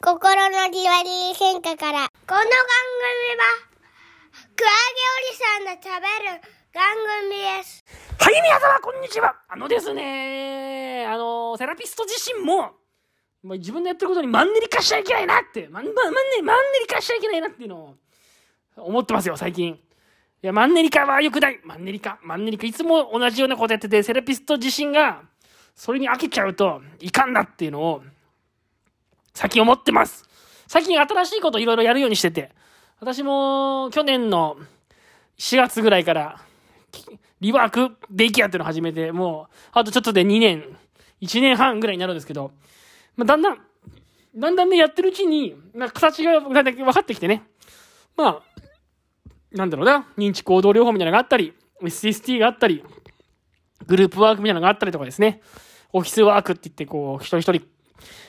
心のじわり変化から。この番組は、クラゲおじさんの食べる番組です。はい、皆様、こんにちは。あのですね、あの、セラピスト自身も、もう自分のやってることにマンネリ化しちゃいけないなって、マンマンマンネリ、マンネリ化しちゃいけないなっていうのを思ってますよ、最近。いや、マンネリ化は良くない。マンネリ化。マンネリ化。いつも同じようなことやってて、セラピスト自身が、それに飽きちゃうといかんなっていうのを、最近思ってます。最近新しいこといろいろやるようにしてて、私も去年の4月ぐらいから、リワークデイケアっていうのを始めて、もう、あとちょっとで2年、1年半ぐらいになるんですけど、まあ、だんだん、だんだんね、やってるうちに、なんか形がだんだん分かってきてね。まあ、なんだろうな、認知行動療法みたいなのがあったり、SST があったり、グループワークみたいなのがあったりとかですね、オフィスワークって言って、こう、一人一人、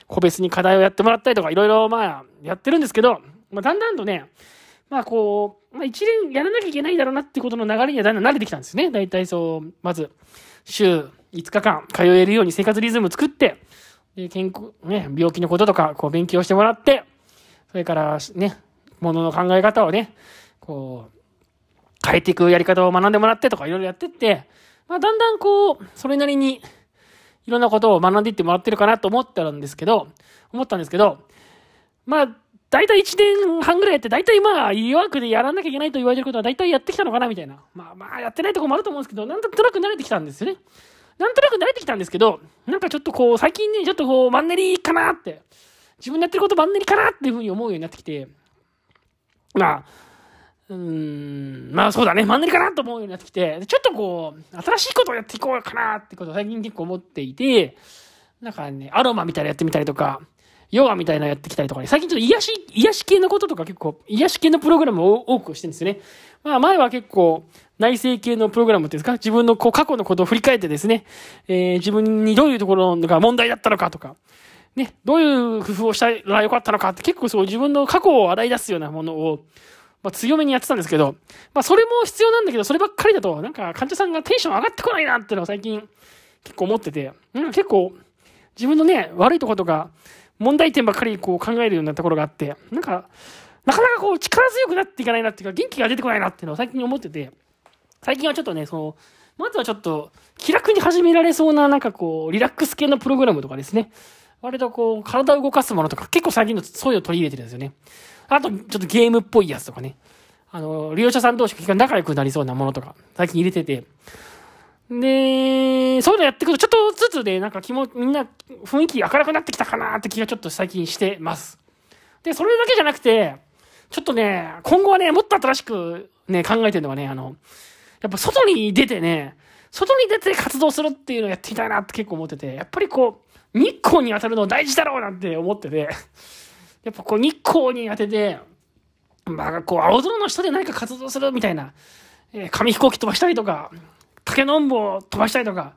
個別に課題をやってもらったりとか、いろいろまあ、やってるんですけど、まあ、だんだんとね、まあこう、まあ一年やらなきゃいけないだろうなってことの流れにはだんだん慣れてきたんですね。大体そう、まず、週5日間通えるように生活リズム作って、で、健康、ね、病気のこととか、こう勉強してもらって、それからね、ものの考え方をね、こう、変えていくやり方を学んでもらってとかいろいろやってって、まあだんだんこう、それなりに、いろんなことを学んでいってもらってるかなと思ったんですけど、思ったんですけど、まあ、大体1年半ぐらいやって、大体まあ、弱くでやらなきゃいけないと言われてることは大体やってきたのかなみたいな。まあまあ、やってないとこもあると思うんですけど、なんとなく慣れてきたんですよね。なんとなく慣れてきたんですけど、なんかちょっとこう、最近ね、ちょっとこう、マンネリかなって、自分のやってることマンネリかなっていうふうに思うようになってきて、まあ、うーん、まあそうだね、マンネリかなと思うようになってきて、ちょっとこう、新しいことをやっていこうかなってことを最近結構思っていて、なんかね、アロマみたいなやってみたりとか、ヨガみたいなやってきたりとかね、最近ちょっと癒し、癒し系のこととか結構、癒し系のプログラムを多くしてるんですよね。まあ前は結構、内省系のプログラムっていうんですか、自分のこう過去のことを振り返ってですね、えー自分にどういうところが問題だったのかとか、ね、どういう工夫をしたらよかったのかって結構そう自分の過去を洗い出すようなものを、まあ強めにやってたんですけど、まあそれも必要なんだけど、そればっかりだと、なんか患者さんがテンション上がってこないなっていうのを最近結構思ってて、うん、結構自分のね、悪いところとか、問題点ばっかりこう考えるようになったところがあって、なんか、なかなかこう力強くなっていかないなっていうか、元気が出てこないなっていうのを最近思ってて、最近はちょっとね、その、まずはちょっと気楽に始められそうな、なんかこう、リラックス系のプログラムとかですね、割とこう、体を動かすものとか、結構最近のそういうのを取り入れてるんですよね。あと、ちょっとゲームっぽいやつとかね。あの、利用者さん同士が仲良くなりそうなものとか、最近入れてて。で、そういうのやっていくと、ちょっとずつで、なんか気も、みんな雰囲気明るくなってきたかなって気がちょっと最近してます。で、それだけじゃなくて、ちょっとね、今後はね、もっと新しくね、考えてるのはね、あの、やっぱ外に出てね、外に出て活動するっていうのをやってみたいなって結構思ってて、やっぱりこう、日光に当たるの大事だろうなんて思ってて、やっぱこう日光に当てて、まあこう青空の下で何か活動するみたいな、えー紙飛行機飛ばしたりとか、竹のんぼを飛ばしたりとか、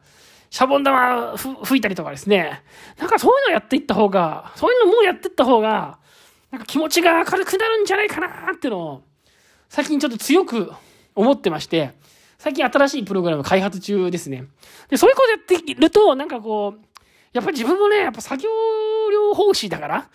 シャボン玉吹いたりとかですね、なんかそういうのやっていった方が、そういうのもうやっていった方が、なんか気持ちが軽くなるんじゃないかなっていうのを、最近ちょっと強く思ってまして、最近新しいプログラム開発中ですね。で、そういうことやっていると、なんかこう、やっぱり自分もね、やっぱ作業療法士だから、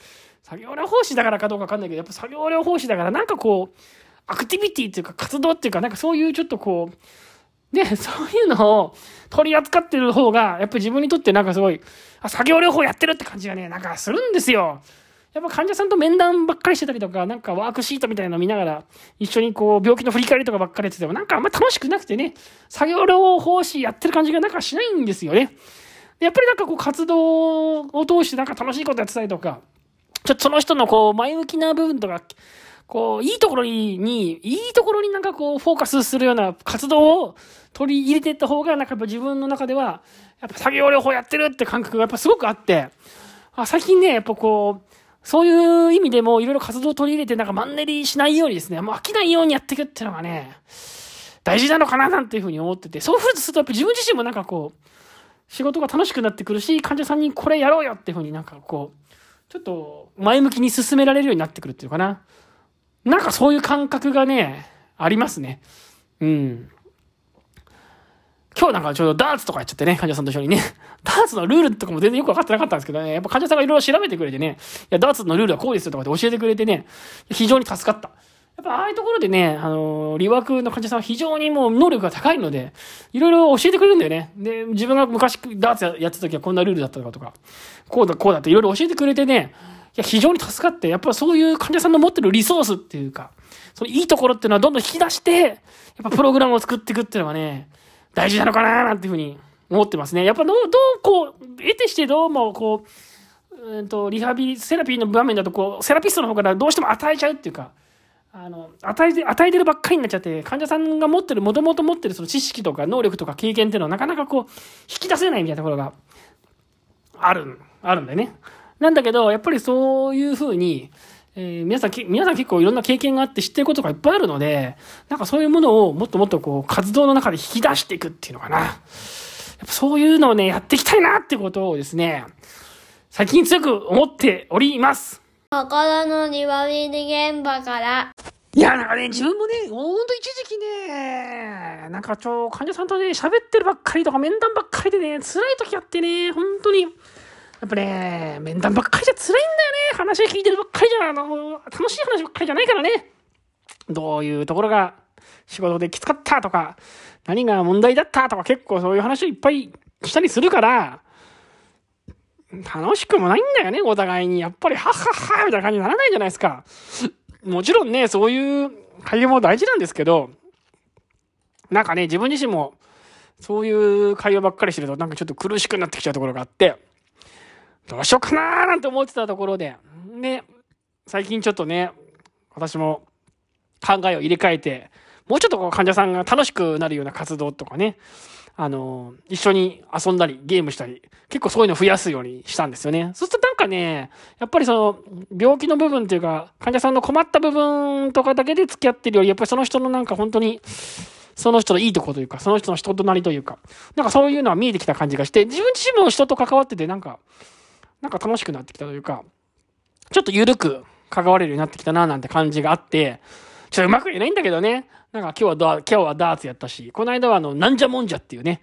作業療法士だからかどうかわかんないけど、やっぱ作業療法士だから、なんかこう、アクティビティっていうか活動っていうか、なんかそういうちょっとこう、ね、そういうのを取り扱ってる方が、やっぱり自分にとってなんかすごい、あ、作業療法やってるって感じがね、なんかするんですよ。やっぱ患者さんと面談ばっかりしてたりとか、なんかワークシートみたいなの見ながら、一緒にこう、病気の振り返りとかばっかりやってても、なんかあんま楽しくなくてね、作業療法士やってる感じがなんかしないんですよね。やっぱりなんかこう、活動を通してなんか楽しいことやってたりとか、ちょっとその人のこう、前向きな部分とか、こう、いいところに、いいところになんかこう、フォーカスするような活動を取り入れていった方が、なんかやっぱ自分の中では、やっぱ作業療法やってるって感覚がやっぱすごくあって、あ最近ね、やっぱこう、そういう意味でもいろいろ活動を取り入れてなんかマンネリしないようにですね、もう飽きないようにやっていくっていうのがね、大事なのかななんていうふうに思ってて、そうするとやっぱ自分自身もなんかこう、仕事が楽しくなってくるし、患者さんにこれやろうよっていうふうになんかこう、ちょっと前向きに進められるようになってくるっていうかな。なんかそういう感覚がね、ありますね。うん。今日なんかちょうどダーツとかやっちゃってね、患者さんと一緒にね。ダーツのルールとかも全然よくわかってなかったんですけどね、やっぱ患者さんがいろいろ調べてくれてね、いや、ダーツのルールはこうですよとかって教えてくれてね、非常に助かった。やっぱああいうところでね、あのー、理学の患者さんは非常にもう能力が高いので、いろいろ教えてくれるんだよね。で、自分が昔ダーツやってた時はこんなルールだったとか、こうだ、こうだっていろいろ教えてくれてね、いや、非常に助かって、やっぱそういう患者さんの持ってるリソースっていうか、そのいいところっていうのはどんどん引き出して、やっぱプログラムを作っていくっていうのはね、大事なのかななんていうふうに思ってますね。やっぱどう、どうこう、得てしてどうもこう、うんと、リハビリ、セラピーの場面だとこう、セラピストの方からどうしても与えちゃうっていうか、あの、与えて、与えてるばっかりになっちゃって、患者さんが持ってる、もともと持ってるその知識とか能力とか経験っていうのはなかなかこう、引き出せないみたいなところがある、あるんだよね。なんだけど、やっぱりそういうふうに、えー、皆さん、皆さん結構いろんな経験があって知ってることがいっぱいあるので、なんかそういうものをもっともっとこう、活動の中で引き出していくっていうのかな。やっぱそういうのをね、やっていきたいなってことをですね、最近強く思っております。心の庭見り現場から。いや、なんかね、自分もね、ほんと一時期ね、なんかちょ、患者さんとね、喋ってるばっかりとか面談ばっかりでね、辛い時あってね、本当に、やっぱね、面談ばっかりじゃ辛いんだよね。話聞いてるばっかりじゃ、あの、楽しい話ばっかりじゃないからね。どういうところが仕事できつかったとか、何が問題だったとか結構そういう話をいっぱいしたりするから、楽しくもないんだよね、お互いに。やっぱり、はっはっはみたいな感じにならないじゃないですか。もちろんね、そういう会話も大事なんですけど、なんかね、自分自身も、そういう会話ばっかりしてると、なんかちょっと苦しくなってきちゃうところがあって、どうしようかなーなんて思ってたところで、で、最近ちょっとね、私も考えを入れ替えて、もうちょっとこう患者さんが楽しくなるような活動とかね、あの、一緒に遊んだり、ゲームしたり、結構そういうの増やすようにしたんですよね。そうするとなんかね、やっぱりその、病気の部分っていうか、患者さんの困った部分とかだけで付き合ってるより、やっぱりその人のなんか本当に、その人のいいとこというか、その人の人となりというか、なんかそういうのは見えてきた感じがして、自分自身も人と関わってて、なんか、なんか楽しくなってきたというか、ちょっと緩く関われるようになってきたななんて感じがあって、ちょっとうまく言えないんだけどね。なんか今日はダ今日はダーツやったし、この間はあの、なんじゃもんじゃっていうね、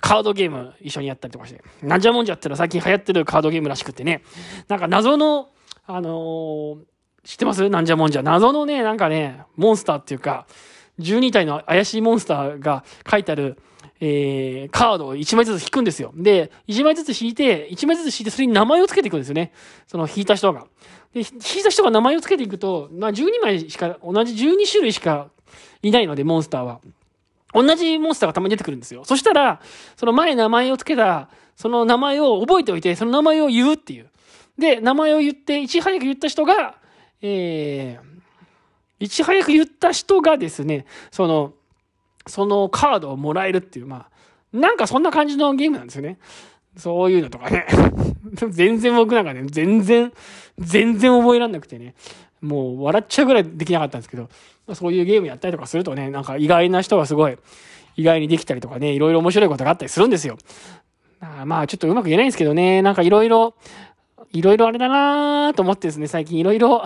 カードゲーム一緒にやったりとかして、なんじゃもんじゃっていうのは最近流行ってるカードゲームらしくてね、なんか謎の、あのー、知ってます？なんじゃもんじゃ。謎のね、なんかね、モンスターっていうか、12体の怪しいモンスターが書いてある、えー、カードを1枚ずつ引くんですよ。で、1枚ずつ引いて、1枚ずつ引いて、それに名前を付けていくんですよね。その引いた人が。で、引いた人が名前を付けていくと、まあ、12枚しか、同じ12種類しかいないので、モンスターは。同じモンスターがたまに出てくるんですよ。そしたら、その前名前を付けた、その名前を覚えておいて、その名前を言うっていう。で、名前を言って、いち早く言った人が、えー、いち早く言った人がですね、その、そのカードをもらえるっていう、まあ、なんかそんな感じのゲームなんですよね。そういうのとかね。全然僕なんかね、全然、全然覚えらんなくてね。もう笑っちゃうぐらいできなかったんですけど、そういうゲームやったりとかするとね、なんか意外な人がすごい、意外にできたりとかね、いろいろ面白いことがあったりするんですよ。あまあちょっとうまく言えないんですけどね、なんかいろいろ、いろいろあれだなと思ってですね、最近いろいろ、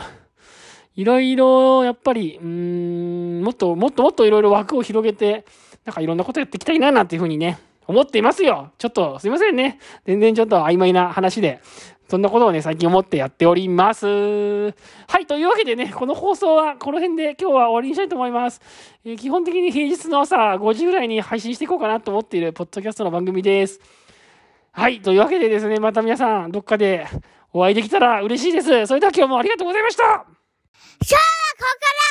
いろいろ、やっぱり、うん、もっと、もっともっといろいろ枠を広げて、なんかいろんなことやっていきたいな、なんていうふうにね、思っていますよ。ちょっと、すいませんね。全然ちょっと曖昧な話で。そんなことをね、最近思ってやっております。はい、というわけでね、この放送はこの辺で今日は終わりにしたいと思います。えー、基本的に平日の朝5時ぐらいに配信していこうかなと思っているポッドキャストの番組です。はい、というわけでですね、また皆さんどっかでお会いできたら嬉しいです。それでは今日もありがとうございました。さあ、ここから